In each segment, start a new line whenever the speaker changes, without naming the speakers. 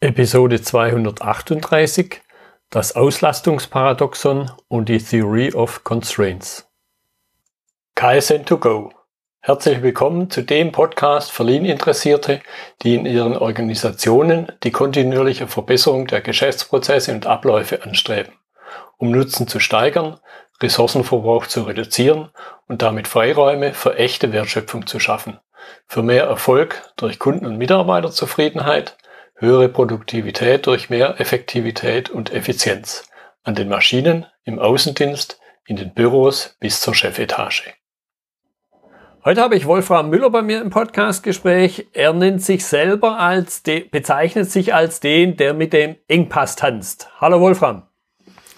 Episode 238 Das Auslastungsparadoxon und die Theory of Constraints. KSN2Go. Herzlich willkommen zu dem Podcast für Lean-Interessierte, die in ihren Organisationen die kontinuierliche Verbesserung der Geschäftsprozesse und Abläufe anstreben, um Nutzen zu steigern, Ressourcenverbrauch zu reduzieren und damit Freiräume für echte Wertschöpfung zu schaffen, für mehr Erfolg durch Kunden- und Mitarbeiterzufriedenheit, höhere Produktivität durch mehr Effektivität und Effizienz an den Maschinen, im Außendienst, in den Büros bis zur Chefetage. Heute habe ich Wolfram Müller bei mir im Podcastgespräch. Er nennt sich selber als, bezeichnet sich als den, der mit dem Engpass tanzt. Hallo Wolfram.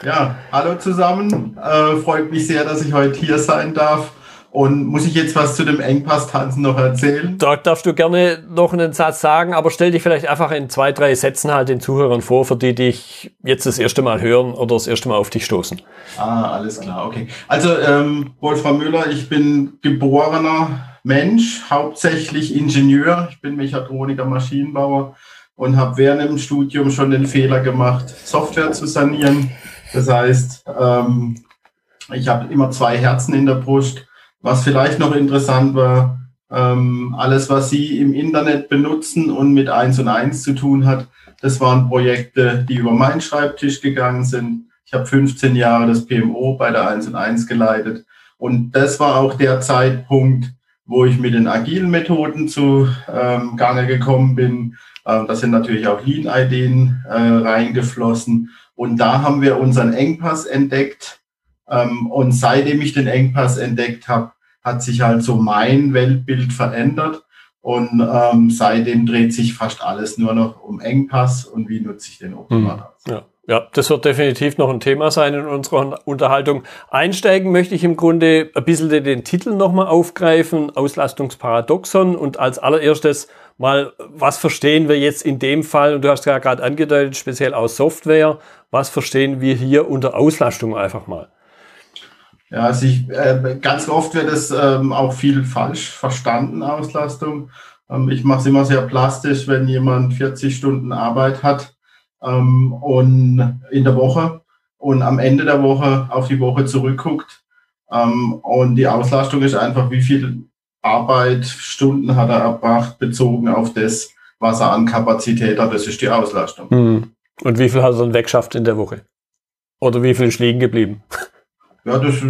Ja, hallo zusammen. Äh, freut mich sehr, dass ich heute hier sein darf. Und muss ich jetzt was zu dem Engpass-Tanzen noch erzählen?
Da darfst du gerne noch einen Satz sagen, aber stell dich vielleicht einfach in zwei, drei Sätzen halt den Zuhörern vor, für die dich jetzt das erste Mal hören oder das erste Mal auf dich stoßen.
Ah, alles klar, okay. Also ähm, Wolfram Müller, ich bin geborener Mensch, hauptsächlich Ingenieur. Ich bin Mechatroniker, Maschinenbauer und habe während dem Studium schon den Fehler gemacht, Software zu sanieren. Das heißt, ähm, ich habe immer zwei Herzen in der Brust was vielleicht noch interessant war, ähm, alles, was Sie im Internet benutzen und mit eins und eins zu tun hat, das waren Projekte, die über meinen Schreibtisch gegangen sind. Ich habe 15 Jahre das PMO bei der 1 und 1 geleitet. Und das war auch der Zeitpunkt, wo ich mit den agilen Methoden zu ähm, Gange gekommen bin. Ähm, da sind natürlich auch Lean-Ideen äh, reingeflossen. Und da haben wir unseren Engpass entdeckt, ähm, und seitdem ich den Engpass entdeckt habe, hat sich halt so mein Weltbild verändert. Und ähm, seitdem dreht sich fast alles nur noch um Engpass und wie nutze ich den optimal
hm. Ja. Ja, das wird definitiv noch ein Thema sein in unserer Unterhaltung. Einsteigen möchte ich im Grunde ein bisschen den Titel nochmal aufgreifen, Auslastungsparadoxon und als allererstes mal, was verstehen wir jetzt in dem Fall, und du hast ja gerade angedeutet, speziell aus Software, was verstehen wir hier unter Auslastung einfach mal?
Ja, also ich, äh, ganz oft wird es ähm, auch viel falsch verstanden, Auslastung. Ähm, ich mache es immer sehr plastisch, wenn jemand 40 Stunden Arbeit hat ähm, und in der Woche und am Ende der Woche auf die Woche zurückguckt. Ähm, und die Auslastung ist einfach, wie viel Arbeit, Stunden hat er erbracht, bezogen auf das, was er an Kapazität hat. Das ist die Auslastung.
Hm. Und wie viel hat er dann weggeschafft in der Woche? Oder wie viel ist liegen geblieben?
Ja, das,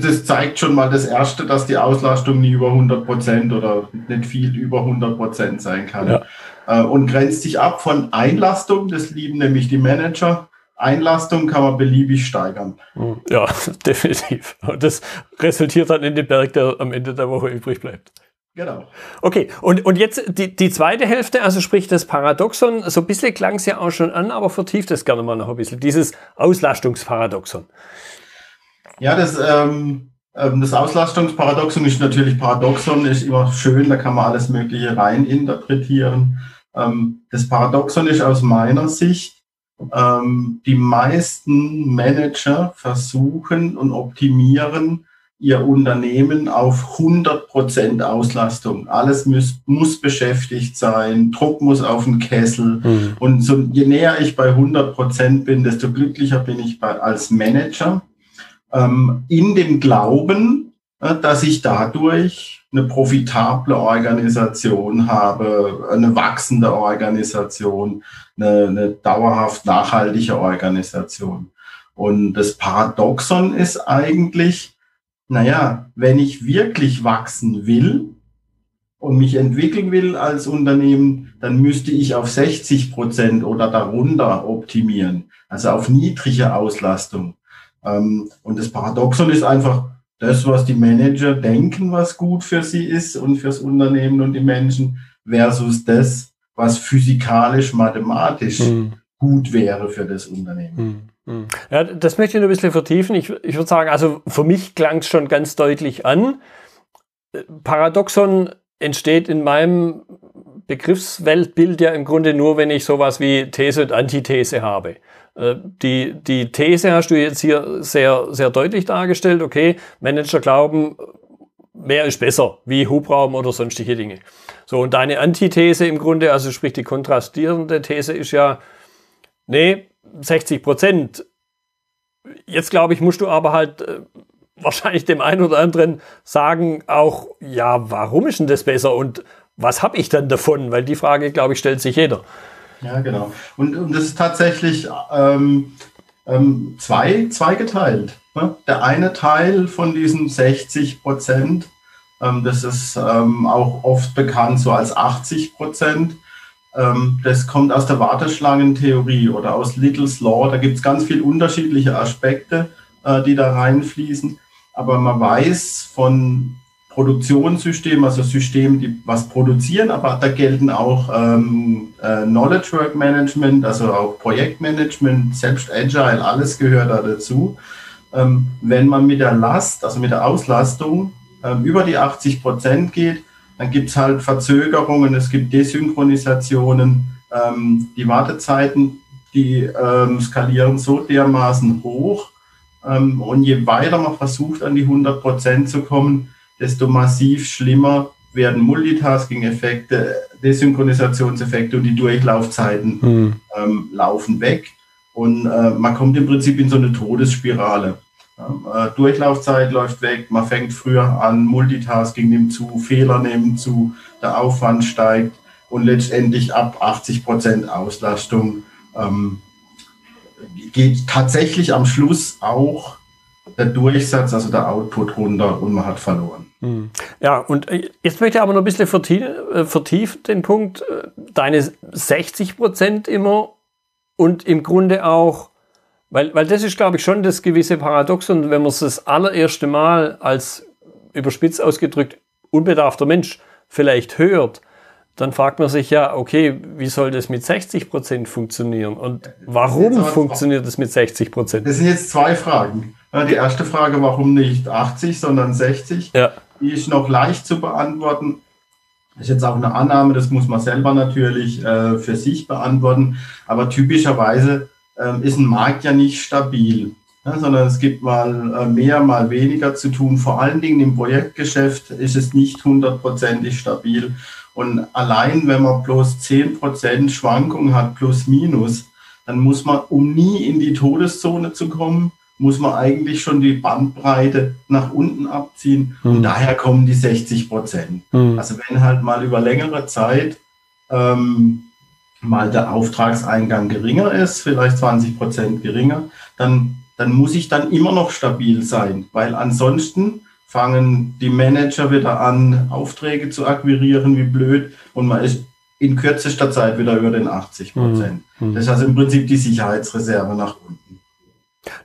das zeigt schon mal das Erste, dass die Auslastung nie über 100 Prozent oder nicht viel über 100 Prozent sein kann. Ja. Äh, und grenzt sich ab von Einlastung, das lieben nämlich die Manager. Einlastung kann man beliebig steigern.
Hm, ja, definitiv. Und das resultiert dann in den Berg, der am Ende der Woche übrig bleibt.
Genau.
Okay, und, und jetzt die, die zweite Hälfte, also sprich das Paradoxon, so ein bisschen klang es ja auch schon an, aber vertieft es gerne mal noch ein bisschen, dieses Auslastungsparadoxon.
Ja, das, ähm, ähm, das Auslastungsparadoxon ist natürlich Paradoxon, ist immer schön, da kann man alles Mögliche rein interpretieren. Ähm, das Paradoxon ist aus meiner Sicht, ähm, die meisten Manager versuchen und optimieren ihr Unternehmen auf 100% Auslastung. Alles muss, muss beschäftigt sein, Druck muss auf den Kessel. Mhm. Und so, je näher ich bei 100% bin, desto glücklicher bin ich bei, als Manager ähm, in dem Glauben, äh, dass ich dadurch eine profitable Organisation habe, eine wachsende Organisation, eine, eine dauerhaft nachhaltige Organisation. Und das Paradoxon ist eigentlich, naja, wenn ich wirklich wachsen will und mich entwickeln will als Unternehmen, dann müsste ich auf 60 Prozent oder darunter optimieren, also auf niedrige Auslastung. Ähm, und das Paradoxon ist einfach das, was die Manager denken, was gut für sie ist und fürs Unternehmen und die Menschen, versus das, was physikalisch, mathematisch mhm. gut wäre für das Unternehmen.
Mhm. Ja, das möchte ich noch ein bisschen vertiefen. Ich, ich würde sagen, also für mich klang es schon ganz deutlich an. Paradoxon entsteht in meinem Begriffsweltbild ja im Grunde nur, wenn ich sowas wie These und Antithese habe. Äh, die, die These hast du jetzt hier sehr, sehr deutlich dargestellt. Okay, Manager glauben, mehr ist besser, wie Hubraum oder sonstige Dinge. So, und deine Antithese im Grunde, also sprich die kontrastierende These ist ja, nee, 60 Prozent. Jetzt glaube ich, musst du aber halt äh, wahrscheinlich dem einen oder anderen sagen auch, ja, warum ist denn das besser und was habe ich dann davon? Weil die Frage, glaube ich, stellt sich jeder.
Ja, genau. Und, und das ist tatsächlich ähm, ähm, zwei, zweigeteilt. Ne? Der eine Teil von diesen 60 Prozent, ähm, das ist ähm, auch oft bekannt so als 80 Prozent. Ähm, das kommt aus der Warteschlangentheorie oder aus Little's Law. Da gibt es ganz viele unterschiedliche Aspekte, äh, die da reinfließen. Aber man weiß von Produktionssystemen, also Systemen, die was produzieren, aber da gelten auch ähm, äh, Knowledge Work Management, also auch Projektmanagement, selbst Agile, alles gehört da dazu. Ähm, wenn man mit der Last, also mit der Auslastung ähm, über die 80 Prozent geht, dann gibt es halt Verzögerungen, es gibt Desynchronisationen, ähm, die Wartezeiten, die ähm, skalieren so dermaßen hoch, ähm, und je weiter man versucht, an die 100 Prozent zu kommen, desto massiv schlimmer werden Multitasking-Effekte, Desynchronisationseffekte und die Durchlaufzeiten hm. ähm, laufen weg. Und äh, man kommt im Prinzip in so eine Todesspirale. Äh, Durchlaufzeit läuft weg, man fängt früher an, Multitasking nimmt zu, Fehler nehmen zu, der Aufwand steigt und letztendlich ab 80 Prozent Auslastung ähm, geht tatsächlich am Schluss auch der Durchsatz, also der Output runter und man hat verloren.
Hm. Ja, und äh, jetzt möchte ich aber noch ein bisschen vertiefen, äh, vertiefen den Punkt, äh, deine 60 Prozent immer und im Grunde auch, weil, weil das ist, glaube ich, schon das gewisse Paradoxon, wenn man es das allererste Mal als überspitzt ausgedrückt unbedarfter Mensch vielleicht hört, dann fragt man sich ja, okay, wie soll das mit 60 Prozent funktionieren? Und warum funktioniert das mit 60 Prozent?
Das sind jetzt zwei Fragen. Die erste Frage, warum nicht 80, sondern 60, ja. Die ist noch leicht zu beantworten. Das ist jetzt auch eine Annahme, das muss man selber natürlich äh, für sich beantworten. Aber typischerweise äh, ist ein Markt ja nicht stabil, ja, sondern es gibt mal äh, mehr, mal weniger zu tun. Vor allen Dingen im Projektgeschäft ist es nicht hundertprozentig stabil. Und allein, wenn man bloß 10% Schwankungen hat, plus minus, dann muss man, um nie in die Todeszone zu kommen, muss man eigentlich schon die Bandbreite nach unten abziehen. Mhm. Und hm. daher kommen die 60 Prozent. Mhm. Also wenn halt mal über längere Zeit ähm, mal der Auftragseingang geringer ist, vielleicht 20 Prozent geringer, dann, dann muss ich dann immer noch stabil sein, weil ansonsten fangen die Manager wieder an, Aufträge zu akquirieren, wie blöd, und man ist in kürzester Zeit wieder über den 80 Prozent. Mhm. Das ist also im Prinzip die Sicherheitsreserve nach unten.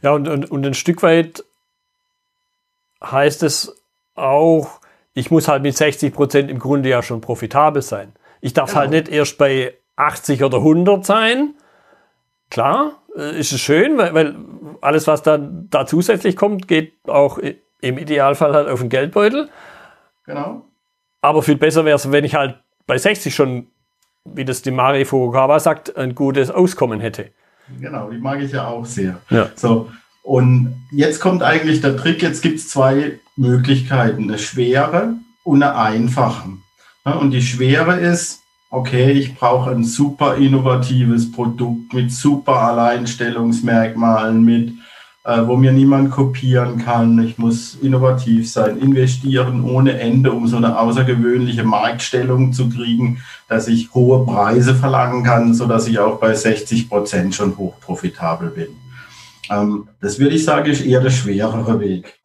Ja, und, und, und ein Stück weit heißt es auch, ich muss halt mit 60 Prozent im Grunde ja schon profitabel sein. Ich darf genau. halt nicht erst bei 80 oder 100 sein. Klar, äh, ist es schön, weil, weil alles, was dann da zusätzlich kommt, geht auch im Idealfall halt auf den Geldbeutel.
Genau.
Aber viel besser wäre es, wenn ich halt bei 60 schon, wie das die Mari Furukawa sagt, ein gutes Auskommen hätte.
Genau, die mag ich ja auch sehr. Ja. So, und jetzt kommt eigentlich der Trick, jetzt gibt es zwei Möglichkeiten, eine schwere und eine einfache. und die schwere ist, okay, ich brauche ein super innovatives Produkt mit super Alleinstellungsmerkmalen, mit wo mir niemand kopieren kann. Ich muss innovativ sein, investieren ohne Ende, um so eine außergewöhnliche Marktstellung zu kriegen, dass ich hohe Preise verlangen kann, so dass ich auch bei 60 Prozent schon hoch profitabel bin. Ähm, das würde ich sagen, ist eher der schwerere Weg.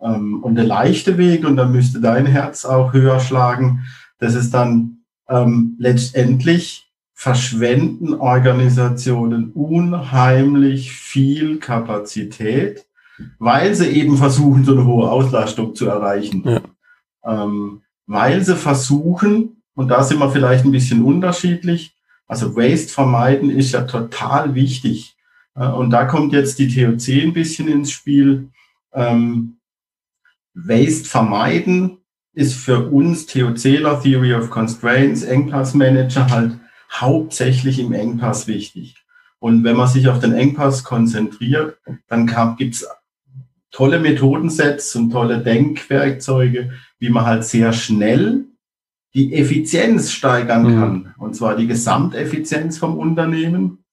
Ähm, und der leichte Weg, und da müsste dein Herz auch höher schlagen, das ist dann ähm, letztendlich verschwenden Organisationen unheimlich viel Kapazität, weil sie eben versuchen, so eine hohe Auslastung zu erreichen. Ja. Ähm, weil sie versuchen, und da sind wir vielleicht ein bisschen unterschiedlich, also Waste vermeiden ist ja total wichtig. Äh, und da kommt jetzt die TOC ein bisschen ins Spiel. Ähm, Waste vermeiden ist für uns TOCler, Theory of Constraints, Engpassmanager halt hauptsächlich im Engpass wichtig. Und wenn man sich auf den Engpass konzentriert, dann gibt es tolle Methodensets und tolle Denkwerkzeuge, wie man halt sehr schnell die Effizienz steigern mhm. kann, und zwar die Gesamteffizienz vom Unternehmen,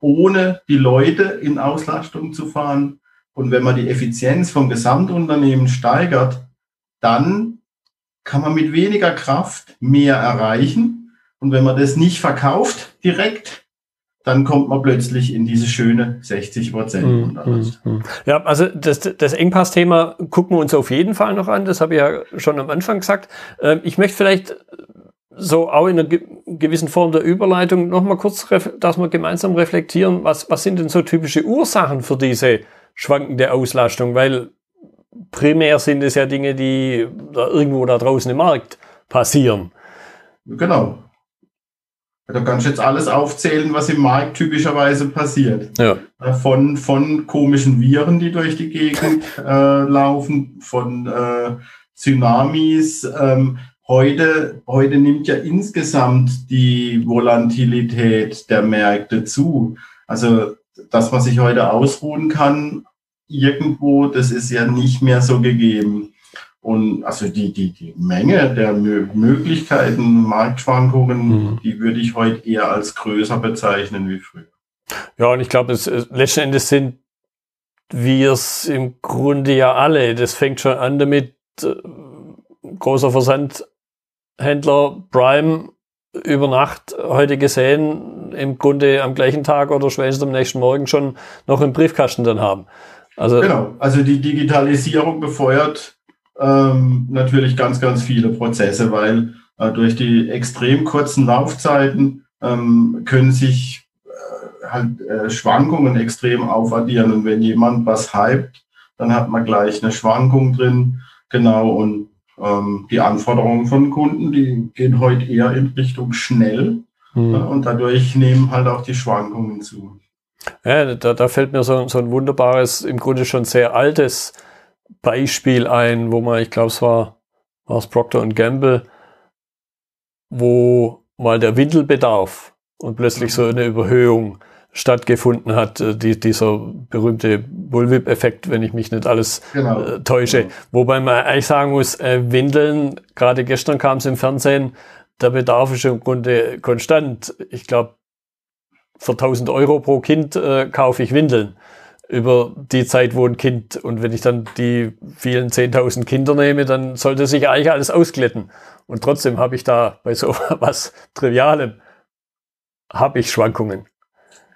ohne die Leute in Auslastung zu fahren. Und wenn man die Effizienz vom Gesamtunternehmen steigert, dann kann man mit weniger Kraft mehr erreichen. Und wenn man das nicht verkauft direkt, dann kommt man plötzlich in diese schöne 60 Prozent.
Mm, mm, Ja, also das, das Engpass-Thema gucken wir uns auf jeden Fall noch an. Das habe ich ja schon am Anfang gesagt. Ähm, ich möchte vielleicht so auch in einer gewissen Form der Überleitung noch mal kurz, dass wir gemeinsam reflektieren, was, was sind denn so typische Ursachen für diese schwankende Auslastung? Weil primär sind es ja Dinge, die da irgendwo da draußen im Markt passieren.
Genau. Da kannst du jetzt alles aufzählen, was im Markt typischerweise passiert. Ja. Äh, von, von komischen Viren, die durch die Gegend äh, laufen, von äh, Tsunamis. Ähm, heute, heute nimmt ja insgesamt die Volatilität der Märkte zu. Also, dass man sich heute ausruhen kann, irgendwo, das ist ja nicht mehr so gegeben. Und also die, die, die Menge der Möglichkeiten, Marktschwankungen, mhm. die würde ich heute eher als größer bezeichnen wie früher.
Ja, und ich glaube, letzten Endes sind wir es im Grunde ja alle. Das fängt schon an damit, äh, großer Versandhändler Prime über Nacht heute gesehen, im Grunde am gleichen Tag oder spätestens am nächsten Morgen schon noch im Briefkasten dann haben.
Also, genau, also die Digitalisierung befeuert ähm, natürlich ganz, ganz viele Prozesse, weil äh, durch die extrem kurzen Laufzeiten ähm, können sich äh, halt äh, Schwankungen extrem aufaddieren. Und wenn jemand was hypt, dann hat man gleich eine Schwankung drin. Genau, und ähm, die Anforderungen von Kunden, die gehen heute eher in Richtung schnell. Hm. Äh, und dadurch nehmen halt auch die Schwankungen zu.
Ja, da, da fällt mir so, so ein wunderbares, im Grunde schon sehr altes Beispiel ein, wo man, ich glaube, es war, war es Procter Gamble, wo mal der Windelbedarf und plötzlich so eine Überhöhung stattgefunden hat, äh, die, dieser berühmte Bullwhip-Effekt, wenn ich mich nicht alles genau. äh, täusche. Genau. Wobei man eigentlich sagen muss, äh, Windeln, gerade gestern kam es im Fernsehen, der Bedarf ist im Grunde konstant. Ich glaube, für 1000 Euro pro Kind äh, kaufe ich Windeln über die Zeit, wo ein Kind, und wenn ich dann die vielen 10.000 Kinder nehme, dann sollte sich eigentlich alles ausglätten. Und trotzdem habe ich da bei so was Trivialem, habe ich Schwankungen.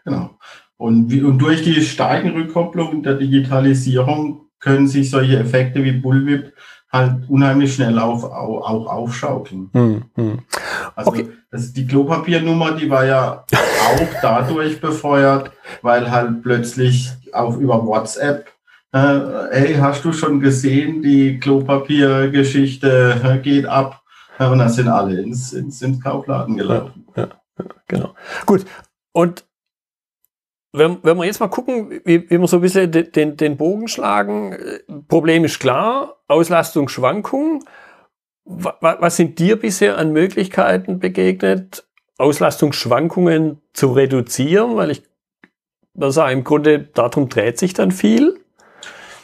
Genau. Und, wie, und durch die starken Rückkopplung der Digitalisierung können sich solche Effekte wie Bullwhip halt unheimlich schnell auf, auch, auch aufschaukeln. Hm, hm. Also okay. das, die Klopapiernummer, die war ja auch dadurch befeuert, weil halt plötzlich auch über WhatsApp, äh, hey, hast du schon gesehen, die Klopapiergeschichte geht ab. und dann sind alle ins, ins, ins Kaufladen gelaufen. Ja,
ja, genau. Gut. Und wenn, wenn wir jetzt mal gucken, wie, wie wir so ein bisschen den, den, den Bogen schlagen, Problem ist klar, Auslastungsschwankungen. Was sind dir bisher an Möglichkeiten begegnet, Auslastungsschwankungen zu reduzieren? Weil ich würde sagen, im Grunde darum dreht sich dann viel.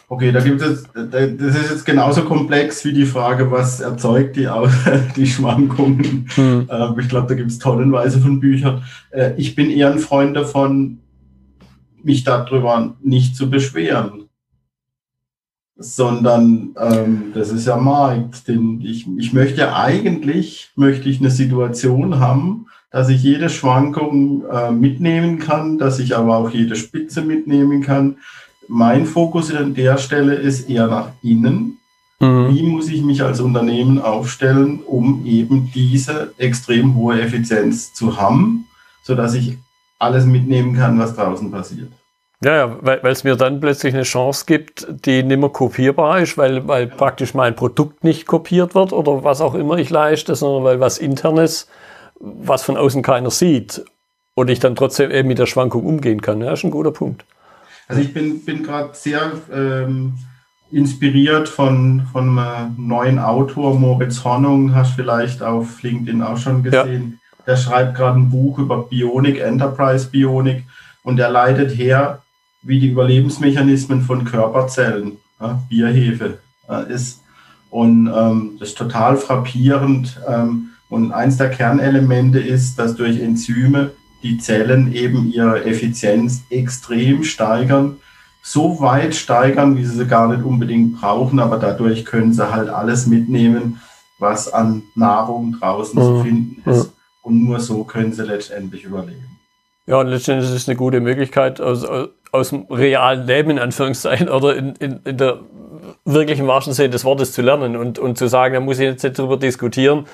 Okay, da gibt es, das ist jetzt genauso komplex wie die Frage, was erzeugt die, die Schwankungen. Hm. Ähm, ich glaube, da gibt es tonnenweise von Büchern. Äh, ich bin eher ein Freund davon, mich darüber nicht zu beschweren, sondern ähm, das ist ja Markt. Denn ich, ich möchte eigentlich, möchte ich eine Situation haben, dass ich jede Schwankung äh, mitnehmen kann, dass ich aber auch jede Spitze mitnehmen kann. Mein Fokus an der Stelle ist eher nach innen. Mhm. Wie muss ich mich als Unternehmen aufstellen, um eben diese extrem hohe Effizienz zu haben, sodass ich alles mitnehmen kann, was draußen passiert.
Ja, ja weil es mir dann plötzlich eine Chance gibt, die nicht mehr kopierbar ist, weil, weil praktisch mein Produkt nicht kopiert wird oder was auch immer ich leiste, sondern weil was internes, was von außen keiner sieht und ich dann trotzdem eben mit der Schwankung umgehen kann. Ja, ist ein guter Punkt.
Also ich bin, bin gerade sehr ähm, inspiriert von, von einem neuen Autor, Moritz Hornung, hast du vielleicht auf LinkedIn auch schon gesehen. Ja. Der schreibt gerade ein Buch über Bionik, Enterprise Bionik und er leitet her, wie die Überlebensmechanismen von Körperzellen, ja, Bierhefe äh, ist. Und ähm, das ist total frappierend, ähm, Und eins der Kernelemente ist, dass durch Enzyme die Zellen eben ihre Effizienz extrem steigern, so weit steigern, wie sie sie gar nicht unbedingt brauchen, aber dadurch können sie halt alles mitnehmen, was an Nahrung draußen mhm. zu finden ist. Und nur so können sie letztendlich überleben.
Ja, und letztendlich ist es eine gute Möglichkeit, aus, aus dem realen Leben in Anführungszeichen oder in, in, in der wirklichen wahrsten Sinne des Wortes zu lernen und, und zu sagen, da muss ich jetzt nicht drüber diskutieren,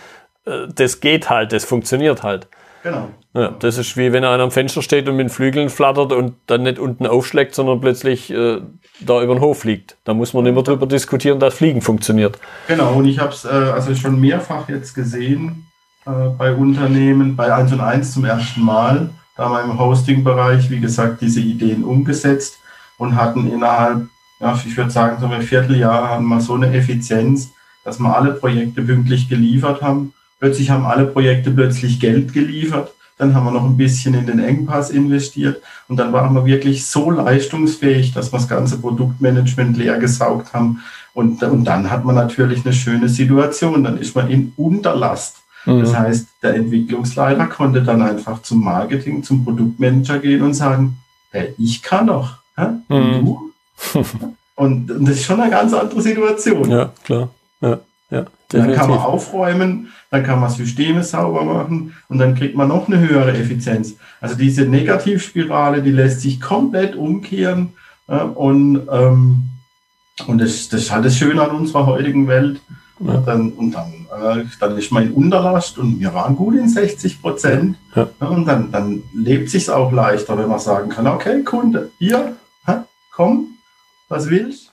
äh, das geht halt, das funktioniert halt.
Genau.
Ja, das ist wie wenn er am Fenster steht und mit den Flügeln flattert und dann nicht unten aufschlägt, sondern plötzlich äh, da über den Hof fliegt. Da muss man nicht mehr drüber diskutieren, dass Fliegen funktioniert.
Genau, und ich habe es äh, also schon mehrfach jetzt gesehen äh, bei Unternehmen, bei 1 und 1 zum ersten Mal, da haben wir im Hosting-Bereich, wie gesagt, diese Ideen umgesetzt und hatten innerhalb, ja, ich würde sagen, so ein Vierteljahr haben wir so eine Effizienz, dass wir alle Projekte pünktlich geliefert haben Plötzlich haben alle Projekte plötzlich Geld geliefert. Dann haben wir noch ein bisschen in den Engpass investiert und dann waren wir wirklich so leistungsfähig, dass wir das ganze Produktmanagement leer gesaugt haben. Und, und dann hat man natürlich eine schöne Situation. Dann ist man in Unterlast. Mhm. Das heißt, der Entwicklungsleiter konnte dann einfach zum Marketing, zum Produktmanager gehen und sagen, hey, ich kann doch. Hä? Und mhm. du? und, und das ist schon eine ganz andere Situation.
Ja, klar. Ja. Ja,
dann kann man aufräumen, dann kann man Systeme sauber machen und dann kriegt man noch eine höhere Effizienz. Also diese Negativspirale, die lässt sich komplett umkehren äh, und, ähm, und das, das ist halt das Schöne an unserer heutigen Welt. Ja. Dann, und dann, äh, dann ist man in Unterlast und wir waren gut in 60 Prozent. Ja. Ja, und dann, dann lebt sich auch leichter, wenn man sagen kann, okay, Kunde, hier, komm, was willst?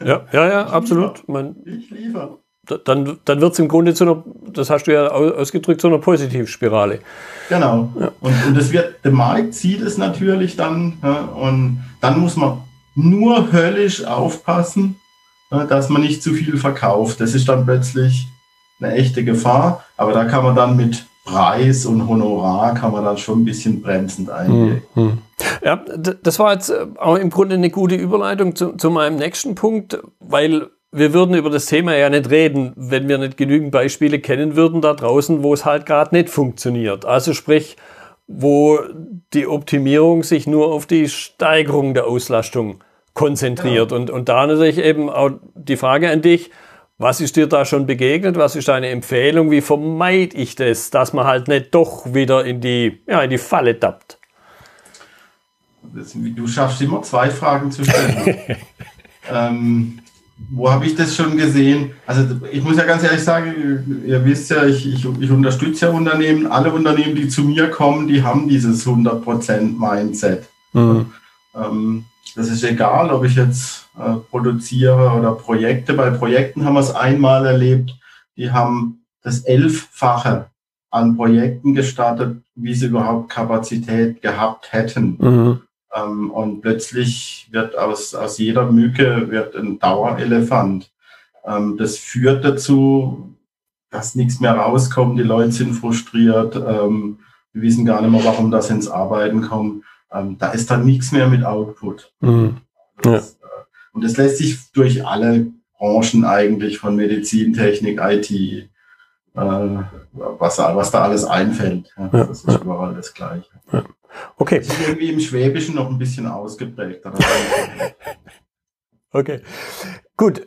Ja, ja, ja, absolut. Man, ich liefere dann, dann wird es im Grunde zu einer, das hast du ja ausgedrückt, zu einer Positivspirale.
Genau. Und, und das wird, der Markt sieht es natürlich dann und dann muss man nur höllisch aufpassen, dass man nicht zu viel verkauft. Das ist dann plötzlich eine echte Gefahr, aber da kann man dann mit Preis und Honorar kann man dann schon ein bisschen bremsend eingehen. Mhm.
Ja, das war jetzt äh, auch im Grunde eine gute Überleitung zu, zu meinem nächsten Punkt, weil wir würden über das Thema ja nicht reden, wenn wir nicht genügend Beispiele kennen würden da draußen, wo es halt gerade nicht funktioniert. Also sprich, wo die Optimierung sich nur auf die Steigerung der Auslastung konzentriert. Genau. Und, und da natürlich eben auch die Frage an dich, was ist dir da schon begegnet? Was ist deine Empfehlung? Wie vermeide ich das, dass man halt nicht doch wieder in die, ja, in die Falle tappt?
Du schaffst immer zwei Fragen zu stellen. ähm, wo habe ich das schon gesehen? Also ich muss ja ganz ehrlich sagen, ihr wisst ja, ich, ich, ich unterstütze ja Unternehmen. Alle Unternehmen, die zu mir kommen, die haben dieses 100% Mindset. Mhm. Ähm, das ist egal, ob ich jetzt äh, produziere oder Projekte. Bei Projekten haben wir es einmal erlebt, die haben das Elffache an Projekten gestartet, wie sie überhaupt Kapazität gehabt hätten. Mhm. Ähm, und plötzlich wird aus, aus jeder Mücke wird ein Dauerelefant. Ähm, das führt dazu, dass nichts mehr rauskommt. Die Leute sind frustriert. Ähm, wir wissen gar nicht mehr, warum das ins Arbeiten kommt. Ähm, da ist dann nichts mehr mit Output. Mhm. Das, ja. äh, und das lässt sich durch alle Branchen eigentlich von Medizin, Technik, IT, äh, was, was da alles einfällt. Ja, das ist überall das Gleiche. Ja.
Okay.
Das ist irgendwie im Schwäbischen noch ein bisschen ausgeprägt.
okay. Gut,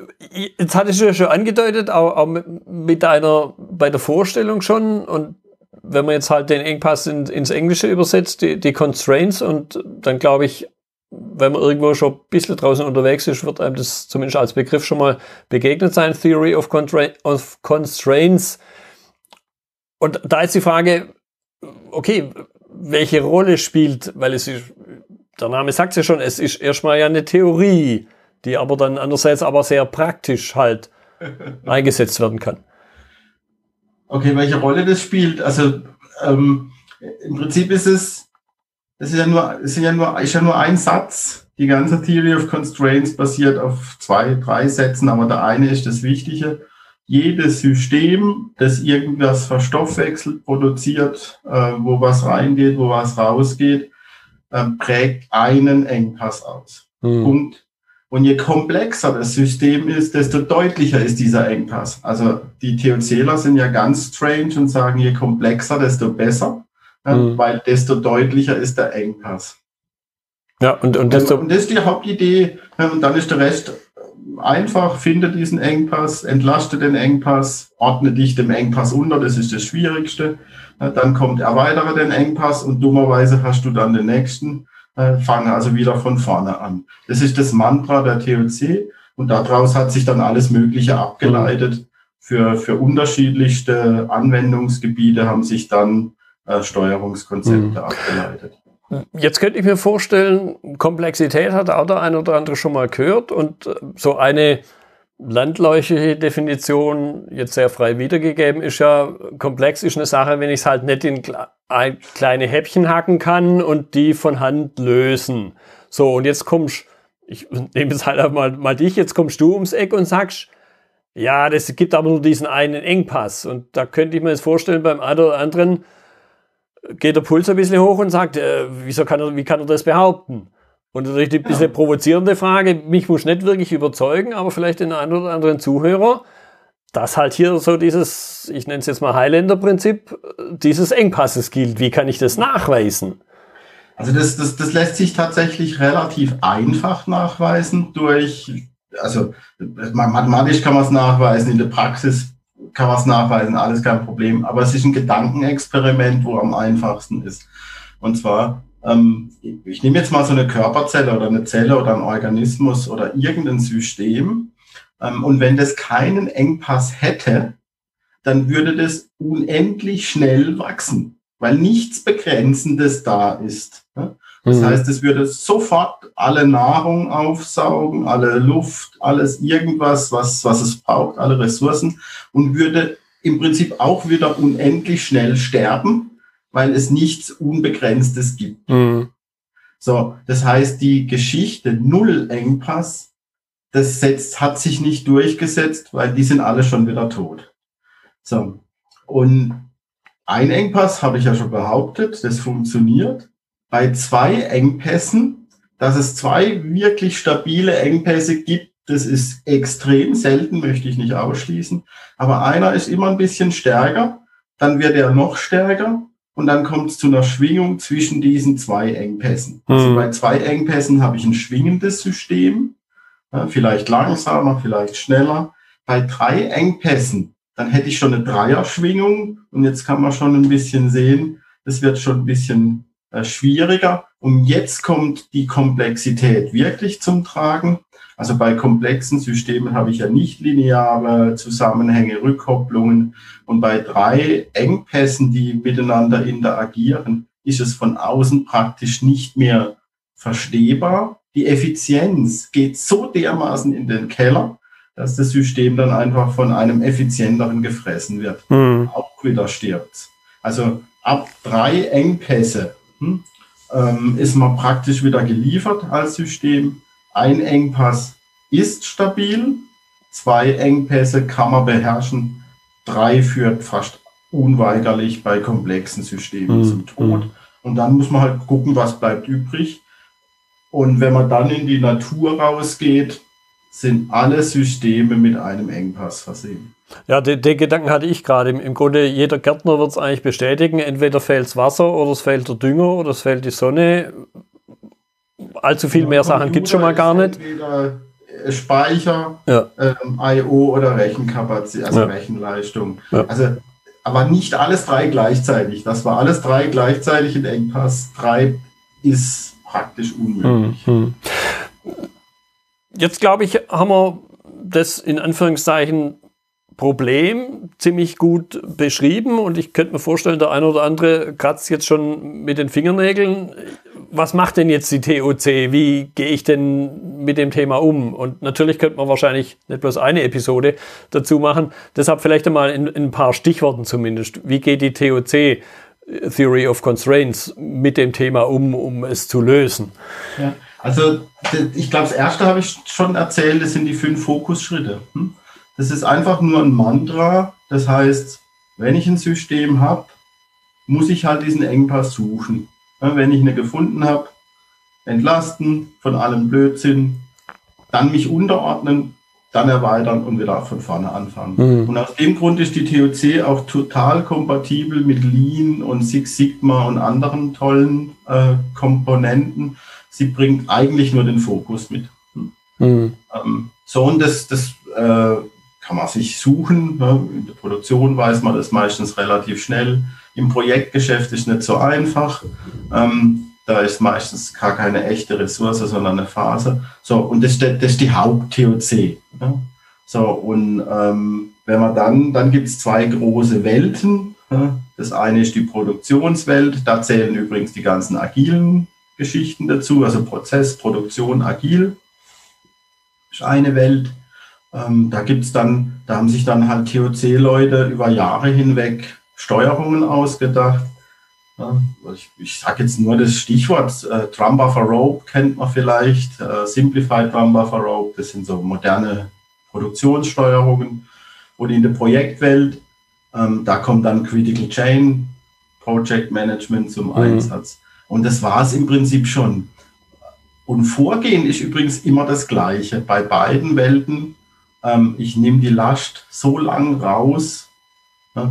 jetzt hattest du ja schon angedeutet, auch, auch mit deiner, bei der Vorstellung schon und wenn man jetzt halt den Engpass in, ins Englische übersetzt, die, die Constraints und dann glaube ich, wenn man irgendwo schon ein bisschen draußen unterwegs ist, wird einem das zumindest als Begriff schon mal begegnet sein, Theory of, Contra of Constraints. Und da ist die Frage, okay, welche Rolle spielt, weil es ist, der Name sagt ja schon, es ist erstmal ja eine Theorie, die aber dann andererseits aber sehr praktisch halt eingesetzt werden kann.
Okay, welche Rolle das spielt? Also ähm, im Prinzip ist es, das ist ja nur, ist ja nur, ist ja nur ein Satz. Die ganze Theory of Constraints basiert auf zwei, drei Sätzen, aber der eine ist das Wichtige jedes System, das irgendwas verstoffwechselt, produziert, äh, wo was reingeht, wo was rausgeht, äh, prägt einen Engpass aus. Mhm. Punkt. Und je komplexer das System ist, desto deutlicher ist dieser Engpass. Also die TOCler sind ja ganz strange und sagen, je komplexer, desto besser, mhm. weil desto deutlicher ist der Engpass. Ja, und, und, desto und das ist die Hauptidee. Und dann ist der Rest einfach, finde diesen Engpass, entlaste den Engpass, ordne dich dem Engpass unter, das ist das Schwierigste. Dann kommt erweitere den Engpass und dummerweise hast du dann den nächsten. Fange also wieder von vorne an. Das ist das Mantra der TOC und daraus hat sich dann alles Mögliche abgeleitet. Für, für unterschiedlichste Anwendungsgebiete haben sich dann äh, Steuerungskonzepte mhm. abgeleitet.
Jetzt könnte ich mir vorstellen, Komplexität hat auch der eine oder andere schon mal gehört und äh, so eine landläufige Definition, jetzt sehr frei wiedergegeben, ist ja, komplex ist eine Sache, wenn ich es halt nicht in kleine Häppchen hacken kann und die von Hand lösen. So, und jetzt kommst, ich nehme jetzt halt mal, mal dich, jetzt kommst du ums Eck und sagst, ja, das gibt aber nur diesen einen Engpass. Und da könnte ich mir jetzt vorstellen, beim einen oder anderen, geht der Puls ein bisschen hoch und sagt, äh, wieso kann er, wie kann er das behaupten? Und natürlich die bisschen ja. provozierende Frage, mich muss nicht wirklich überzeugen, aber vielleicht den einen oder anderen Zuhörer, dass halt hier so dieses, ich nenne es jetzt mal Highlander-Prinzip, dieses Engpasses gilt. Wie kann ich das nachweisen?
Also das, das, das lässt sich tatsächlich relativ einfach nachweisen durch, also mathematisch kann man es nachweisen, in der Praxis kann man es nachweisen, alles kein Problem. Aber es ist ein Gedankenexperiment, wo am einfachsten ist. Und zwar, ich nehme jetzt mal so eine Körperzelle oder eine Zelle oder ein Organismus oder irgendein System. Ähm, und wenn das keinen Engpass hätte, dann würde das unendlich schnell wachsen, weil nichts Begrenzendes da ist. Das mhm. heißt, es würde sofort alle Nahrung aufsaugen, alle Luft, alles irgendwas, was, was es braucht, alle Ressourcen und würde im Prinzip auch wieder unendlich schnell sterben, weil es nichts Unbegrenztes gibt. Mhm. So, das heißt, die Geschichte Null Engpass, das setzt, hat sich nicht durchgesetzt, weil die sind alle schon wieder tot. So. Und ein Engpass habe ich ja schon behauptet, das funktioniert bei zwei Engpässen, dass es zwei wirklich stabile Engpässe gibt, das ist extrem selten, möchte ich nicht ausschließen. Aber einer ist immer ein bisschen stärker, dann wird er noch stärker und dann kommt es zu einer Schwingung zwischen diesen zwei Engpässen. Also mhm. Also bei zwei Engpässen habe ich ein schwingendes System, ja, vielleicht langsamer, vielleicht schneller. Bei drei Engpässen, dann hätte ich schon eine Dreierschwingung und jetzt kann man schon ein bisschen sehen, das wird schon ein bisschen äh, schwieriger. Und jetzt kommt die Komplexität wirklich zum Tragen. Also bei komplexen Systemen habe ich ja nicht lineare Zusammenhänge, Rückkopplungen. Und bei drei Engpässen, die miteinander interagieren, ist es von außen praktisch nicht mehr verstehbar. Die Effizienz geht so dermaßen in den Keller, dass das System dann einfach von einem effizienteren gefressen wird. Mhm. Auch wieder stirbt. Also ab drei Engpässe hm, ähm, ist man praktisch wieder geliefert als System. Ein Engpass ist stabil, zwei Engpässe kann man beherrschen, drei führt fast unweigerlich bei komplexen Systemen mhm. zum Tod. Und dann muss man halt gucken, was bleibt übrig. Und wenn man dann in die Natur rausgeht, sind alle Systeme mit einem Engpass versehen.
Ja, den, den Gedanken hatte ich gerade. Im Grunde, jeder Gärtner wird es eigentlich bestätigen. Entweder fehlt das Wasser oder es fehlt der Dünger oder es fehlt die Sonne. Allzu viel ja, mehr Sachen gibt es schon mal gar nicht.
Äh, Speicher, ja. ähm, I.O. oder Rechenkapazität, also ja. Rechenleistung. Also, aber nicht alles drei gleichzeitig. Das war alles drei gleichzeitig in Engpass. Drei ist praktisch unmöglich. Mhm.
Jetzt glaube ich, haben wir das in Anführungszeichen Problem ziemlich gut beschrieben und ich könnte mir vorstellen, der eine oder andere kratzt jetzt schon mit den Fingernägeln. Was macht denn jetzt die TOC? Wie gehe ich denn mit dem Thema um? Und natürlich könnte man wahrscheinlich nicht bloß eine Episode dazu machen. Deshalb vielleicht einmal in, in ein paar Stichworten zumindest. Wie geht die TOC Theory of Constraints mit dem Thema um, um es zu lösen?
Ja. Also ich glaube, das erste habe ich schon erzählt, das sind die fünf Fokusschritte. Hm? Das ist einfach nur ein Mantra. Das heißt, wenn ich ein System habe, muss ich halt diesen Engpass suchen. Wenn ich eine gefunden habe, entlasten von allem Blödsinn, dann mich unterordnen, dann erweitern und wieder von vorne anfangen. Mhm. Und aus dem Grund ist die TOC auch total kompatibel mit Lean und Six Sigma und anderen tollen äh, Komponenten. Sie bringt eigentlich nur den Fokus mit. Mhm. Ähm, so, und das, das äh, kann man sich suchen. Ne? In der Produktion weiß man das meistens relativ schnell. Im Projektgeschäft ist nicht so einfach. Ähm, da ist meistens gar keine echte Ressource, sondern eine Phase. So, und das, das ist die Haupt-TOC. Ja? So, und ähm, wenn man dann, dann gibt es zwei große Welten. Ja? Das eine ist die Produktionswelt, da zählen übrigens die ganzen agilen Geschichten dazu, also Prozess, Produktion, agil. Ist eine Welt. Ähm, da gibt's dann, da haben sich dann halt TOC-Leute über Jahre hinweg Steuerungen ausgedacht ja, ich, ich sage jetzt nur das Stichwort äh, Drum Buffer Rope kennt man vielleicht, äh, Simplified Drum Buffer Rope, das sind so moderne Produktionssteuerungen. Und in der Projektwelt, ähm, da kommt dann Critical Chain Project Management zum mhm. Einsatz. Und das war es im Prinzip schon. Und Vorgehen ist übrigens immer das gleiche bei beiden Welten. Ähm, ich nehme die Last so lang raus,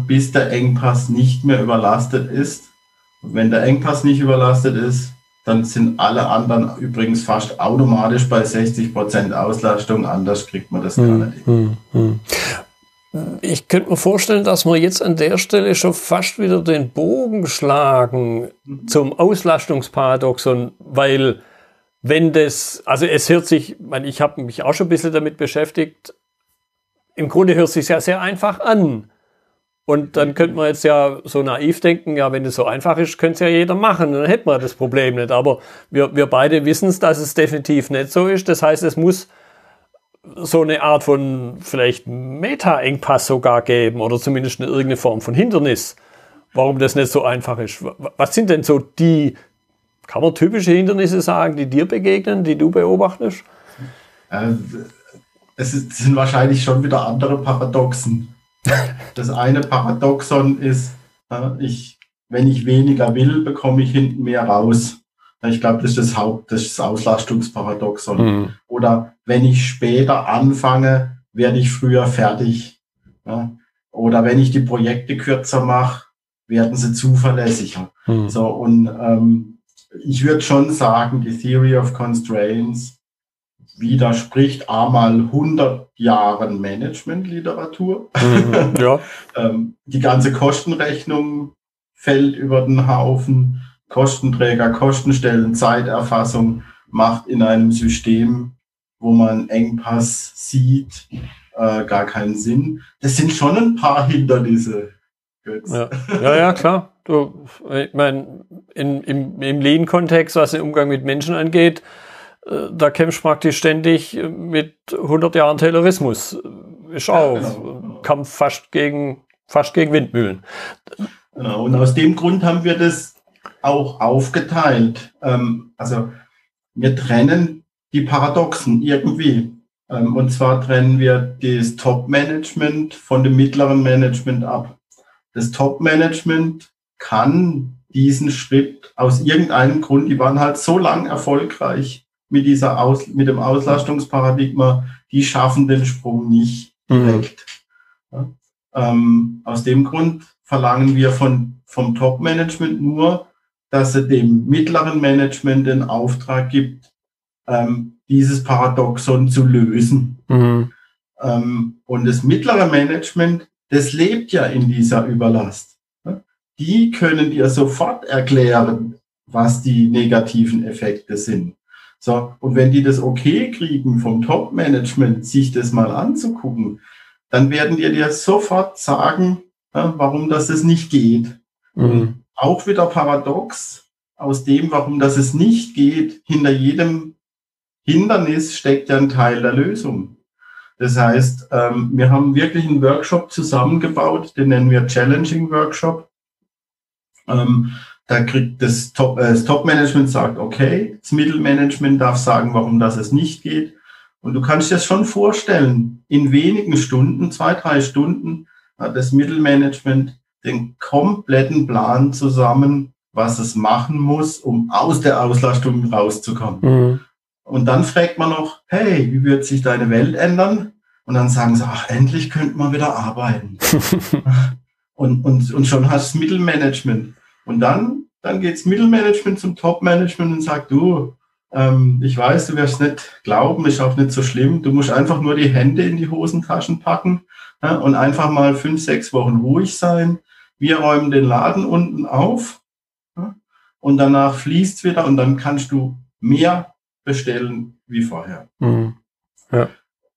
bis der Engpass nicht mehr überlastet ist wenn der Engpass nicht überlastet ist, dann sind alle anderen übrigens fast automatisch bei 60 Prozent Auslastung. Anders kriegt man das hm, gar nicht. Hm, hm.
Ich könnte mir vorstellen, dass wir jetzt an der Stelle schon fast wieder den Bogen schlagen mhm. zum Auslastungsparadoxon, weil wenn das, also es hört sich, ich habe mich auch schon ein bisschen damit beschäftigt, im Grunde hört es sich sehr, sehr einfach an. Und dann könnte man jetzt ja so naiv denken, ja, wenn es so einfach ist, könnte es ja jeder machen, dann hätten wir das Problem nicht. Aber wir, wir beide wissen es, dass es definitiv nicht so ist. Das heißt, es muss so eine Art von vielleicht Meta-Engpass sogar geben oder zumindest eine irgendeine Form von Hindernis, warum das nicht so einfach ist. Was sind denn so die, kann man typische Hindernisse sagen, die dir begegnen, die du beobachtest?
Äh, es sind wahrscheinlich schon wieder andere Paradoxen. Das eine Paradoxon ist, ich, wenn ich weniger will, bekomme ich hinten mehr raus. Ich glaube, das ist das Haupt, das, ist das Auslastungsparadoxon. Mhm. Oder wenn ich später anfange, werde ich früher fertig. Oder wenn ich die Projekte kürzer mache, werden sie zuverlässiger. Mhm. So, und ähm, ich würde schon sagen, die Theory of Constraints widerspricht einmal 100 Jahren Managementliteratur. Mhm, ja. ähm, die ganze Kostenrechnung fällt über den Haufen. Kostenträger, Kostenstellen, Zeiterfassung macht in einem System, wo man Engpass sieht, äh, gar keinen Sinn. Das sind schon ein paar Hindernisse.
Ja. ja, ja, klar. Du, ich meine, im, im Lean-Kontext, was den Umgang mit Menschen angeht, da kämpfst praktisch ständig mit 100 Jahren Taylorismus. Ist auch ja, genau. Kampf fast gegen, fast gegen Windmühlen.
Genau, und aus dem Grund haben wir das auch aufgeteilt. Ähm, also wir trennen die Paradoxen irgendwie. Ähm, und zwar trennen wir das Top-Management von dem mittleren Management ab. Das Top-Management kann diesen Schritt aus irgendeinem Grund, die waren halt so lang erfolgreich, mit dieser Aus, mit dem Auslastungsparadigma, die schaffen den Sprung nicht mhm. direkt. Mhm. Ja, ähm, aus dem Grund verlangen wir von, vom Top-Management nur, dass er dem mittleren Management den Auftrag gibt, ähm, dieses Paradoxon zu lösen. Mhm. Ähm, und das mittlere Management, das lebt ja in dieser Überlast. Die können dir sofort erklären, was die negativen Effekte sind. So, und wenn die das okay kriegen vom Top-Management, sich das mal anzugucken, dann werden die dir sofort sagen, ja, warum das es nicht geht. Mhm. Auch wieder paradox aus dem, warum das es nicht geht. Hinter jedem Hindernis steckt ja ein Teil der Lösung. Das heißt, ähm, wir haben wirklich einen Workshop zusammengebaut, den nennen wir Challenging Workshop. Da kriegt das Top, äh, das Top-Management sagt, okay, das Mittelmanagement darf sagen, warum das es nicht geht. Und du kannst dir das schon vorstellen, in wenigen Stunden, zwei, drei Stunden, hat das Mittelmanagement den kompletten Plan zusammen, was es machen muss, um aus der Auslastung rauszukommen. Mhm. Und dann fragt man noch, hey, wie wird sich deine Welt ändern? Und dann sagen sie, ach, endlich könnte man wieder arbeiten. und, und, und schon hast du Mittelmanagement. Und dann, dann geht's Mittelmanagement zum Topmanagement und sagt, du, ähm, ich weiß, du wirst nicht glauben, ist auch nicht so schlimm. Du musst einfach nur die Hände in die Hosentaschen packen ja, und einfach mal fünf, sechs Wochen ruhig sein. Wir räumen den Laden unten auf ja, und danach fließt wieder und dann kannst du mehr bestellen wie vorher. Mhm. Ja.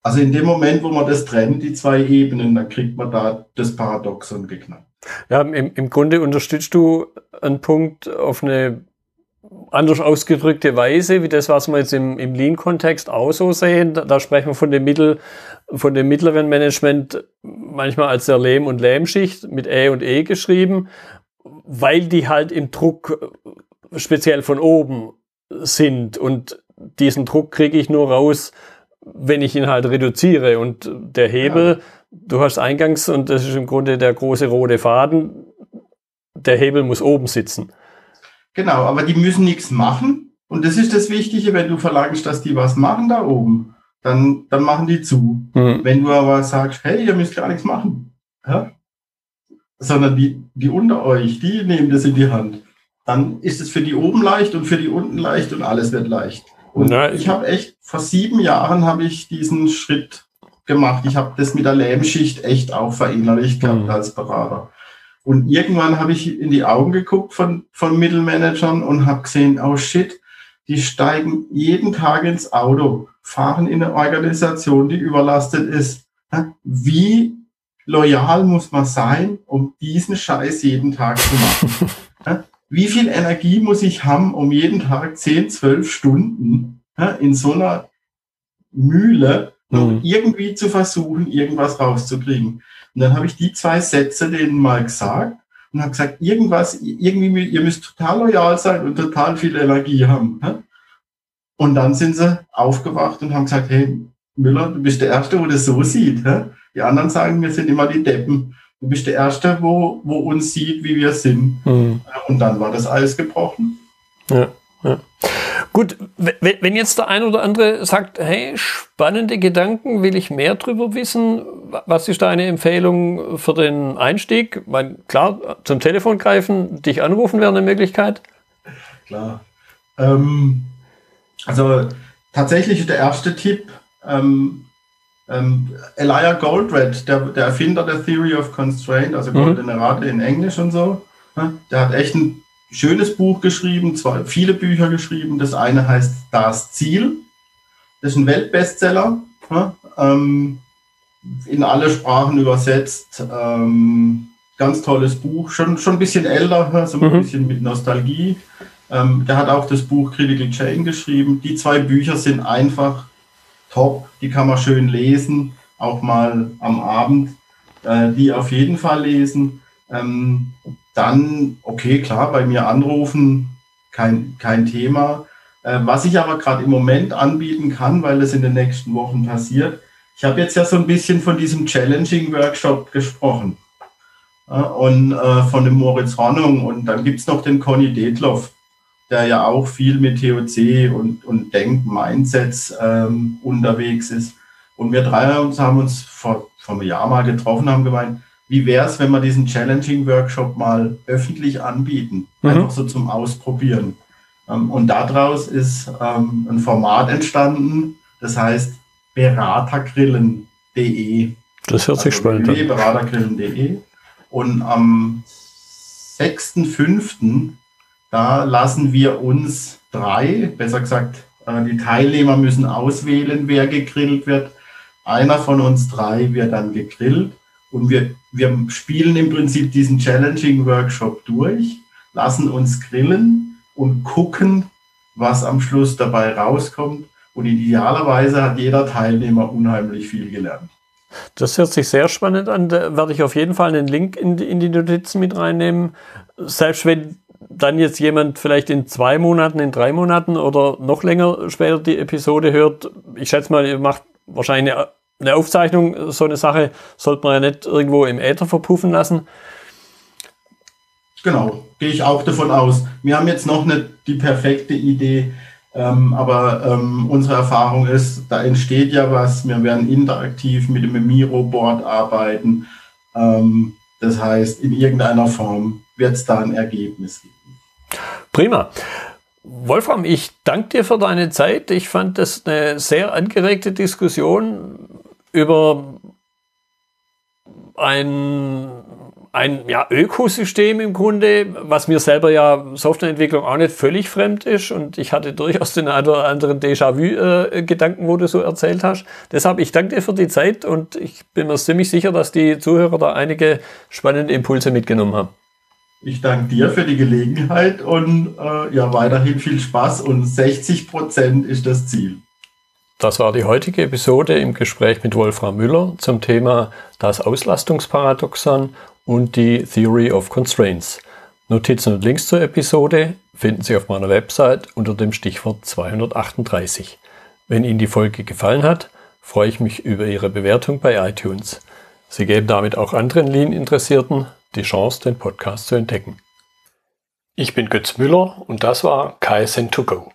Also in dem Moment, wo man das trennt, die zwei Ebenen, dann kriegt man da das Paradoxon geknackt.
Ja, im, im Grunde unterstützt du einen Punkt auf eine anders ausgedrückte Weise, wie das, was wir jetzt im, im Lean-Kontext auch so sehen. Da, da, sprechen wir von dem Mittel, von dem mittleren Management manchmal als der Lehm- und Lähmschicht mit Ä und E geschrieben, weil die halt im Druck speziell von oben sind und diesen Druck kriege ich nur raus, wenn ich ihn halt reduziere. Und der Hebel, ja. Du hast eingangs, und das ist im Grunde der große rote Faden, der Hebel muss oben sitzen.
Genau, aber die müssen nichts machen. Und das ist das Wichtige, wenn du verlangst, dass die was machen da oben, dann, dann machen die zu. Mhm. Wenn du aber sagst, hey, ihr müsst gar nichts machen, ja? sondern die, die unter euch, die nehmen das in die Hand, dann ist es für die oben leicht und für die unten leicht und alles wird leicht. Und Nein. ich habe echt, vor sieben Jahren habe ich diesen Schritt gemacht. Ich habe das mit der Lähmschicht echt auch verinnerlicht gehabt mhm. als Berater. Und irgendwann habe ich in die Augen geguckt von, von Mittelmanagern und habe gesehen, oh shit, die steigen jeden Tag ins Auto, fahren in eine Organisation, die überlastet ist. Wie loyal muss man sein, um diesen Scheiß jeden Tag zu machen? wie viel Energie muss ich haben, um jeden Tag 10, 12 Stunden in so einer Mühle noch mhm. irgendwie zu versuchen, irgendwas rauszukriegen. Und dann habe ich die zwei Sätze denen mal gesagt und habe gesagt, irgendwas, irgendwie, ihr müsst total loyal sein und total viel Energie haben. Und dann sind sie aufgewacht und haben gesagt, hey, Müller, du bist der Erste, wo das so sieht. Die anderen sagen, wir sind immer die Deppen. Du bist der Erste, wo, wo uns sieht, wie wir sind. Mhm. Und dann war das alles gebrochen.
Ja, ja. Gut, wenn jetzt der ein oder andere sagt, hey, spannende Gedanken, will ich mehr drüber wissen, was ist deine Empfehlung für den Einstieg? Meine, klar, zum Telefon greifen, dich anrufen wäre eine Möglichkeit.
Klar. Ähm, also tatsächlich der erste Tipp, ähm, ähm, Elijah Goldred, der, der Erfinder der Theory of Constraint, also mhm. Goldene Rate in Englisch und so, ne, der hat echt ein schönes Buch geschrieben, zwei, viele Bücher geschrieben. Das eine heißt Das Ziel. Das ist ein Weltbestseller, ne, ähm, in alle Sprachen übersetzt. Ähm, ganz tolles Buch, schon, schon ein bisschen älter, so ein mhm. bisschen mit Nostalgie. Ähm, der hat auch das Buch Critical Chain geschrieben. Die zwei Bücher sind einfach top, die kann man schön lesen, auch mal am Abend, äh, die auf jeden Fall lesen. Ähm, dann, okay, klar, bei mir anrufen, kein, kein Thema. Äh, was ich aber gerade im Moment anbieten kann, weil es in den nächsten Wochen passiert, ich habe jetzt ja so ein bisschen von diesem Challenging Workshop gesprochen äh, und äh, von dem Moritz Hornung und dann gibt es noch den Conny Detloff der ja auch viel mit TOC und, und Denk-Mindsets ähm, unterwegs ist. Und wir drei haben uns vor, vor einem Jahr mal getroffen, haben gemeint, wie wäre es, wenn wir diesen Challenging-Workshop mal öffentlich anbieten, mhm. einfach so zum Ausprobieren. Ähm, und daraus ist ähm, ein Format entstanden, das heißt beratergrillen.de.
Das hört sich also spannend an.
beratergrillen.de. Und am 6.5. Da lassen wir uns drei, besser gesagt, äh, die Teilnehmer müssen auswählen, wer gegrillt wird. Einer von uns drei wird dann gegrillt und wir, wir spielen im Prinzip diesen Challenging Workshop durch, lassen uns grillen und gucken, was am Schluss dabei rauskommt. Und idealerweise hat jeder Teilnehmer unheimlich viel gelernt.
Das hört sich sehr spannend an. Da werde ich auf jeden Fall einen Link in die, in die Notizen mit reinnehmen. Selbst wenn dann jetzt jemand vielleicht in zwei Monaten, in drei Monaten oder noch länger später die Episode hört, ich schätze mal, ihr macht wahrscheinlich eine, eine Aufzeichnung, so eine Sache sollte man ja nicht irgendwo im Äther verpuffen lassen.
Genau, gehe ich auch davon aus. Wir haben jetzt noch nicht die perfekte Idee. Ähm, aber ähm, unsere Erfahrung ist, da entsteht ja was. Wir werden interaktiv mit dem Miro-Board arbeiten. Ähm, das heißt, in irgendeiner Form wird es da ein Ergebnis geben.
Prima. Wolfram, ich danke dir für deine Zeit. Ich fand das eine sehr angeregte Diskussion über ein, ein ja, Ökosystem im Grunde, was mir selber ja Softwareentwicklung auch nicht völlig fremd ist. Und ich hatte durchaus den einen oder anderen Déjà-vu-Gedanken, wo du so erzählt hast. Deshalb, ich danke dir für die Zeit und ich bin mir ziemlich sicher, dass die Zuhörer da einige spannende Impulse mitgenommen haben.
Ich danke dir für die Gelegenheit und äh, ja, weiterhin viel Spaß und 60 Prozent ist das Ziel.
Das war die heutige Episode im Gespräch mit Wolfram Müller zum Thema das Auslastungsparadoxon und die Theory of Constraints. Notizen und Links zur Episode finden Sie auf meiner Website unter dem Stichwort 238. Wenn Ihnen die Folge gefallen hat, freue ich mich über Ihre Bewertung bei iTunes. Sie geben damit auch anderen Lean-Interessierten die Chance, den Podcast zu entdecken. Ich bin Götz Müller und das war KSN2Go.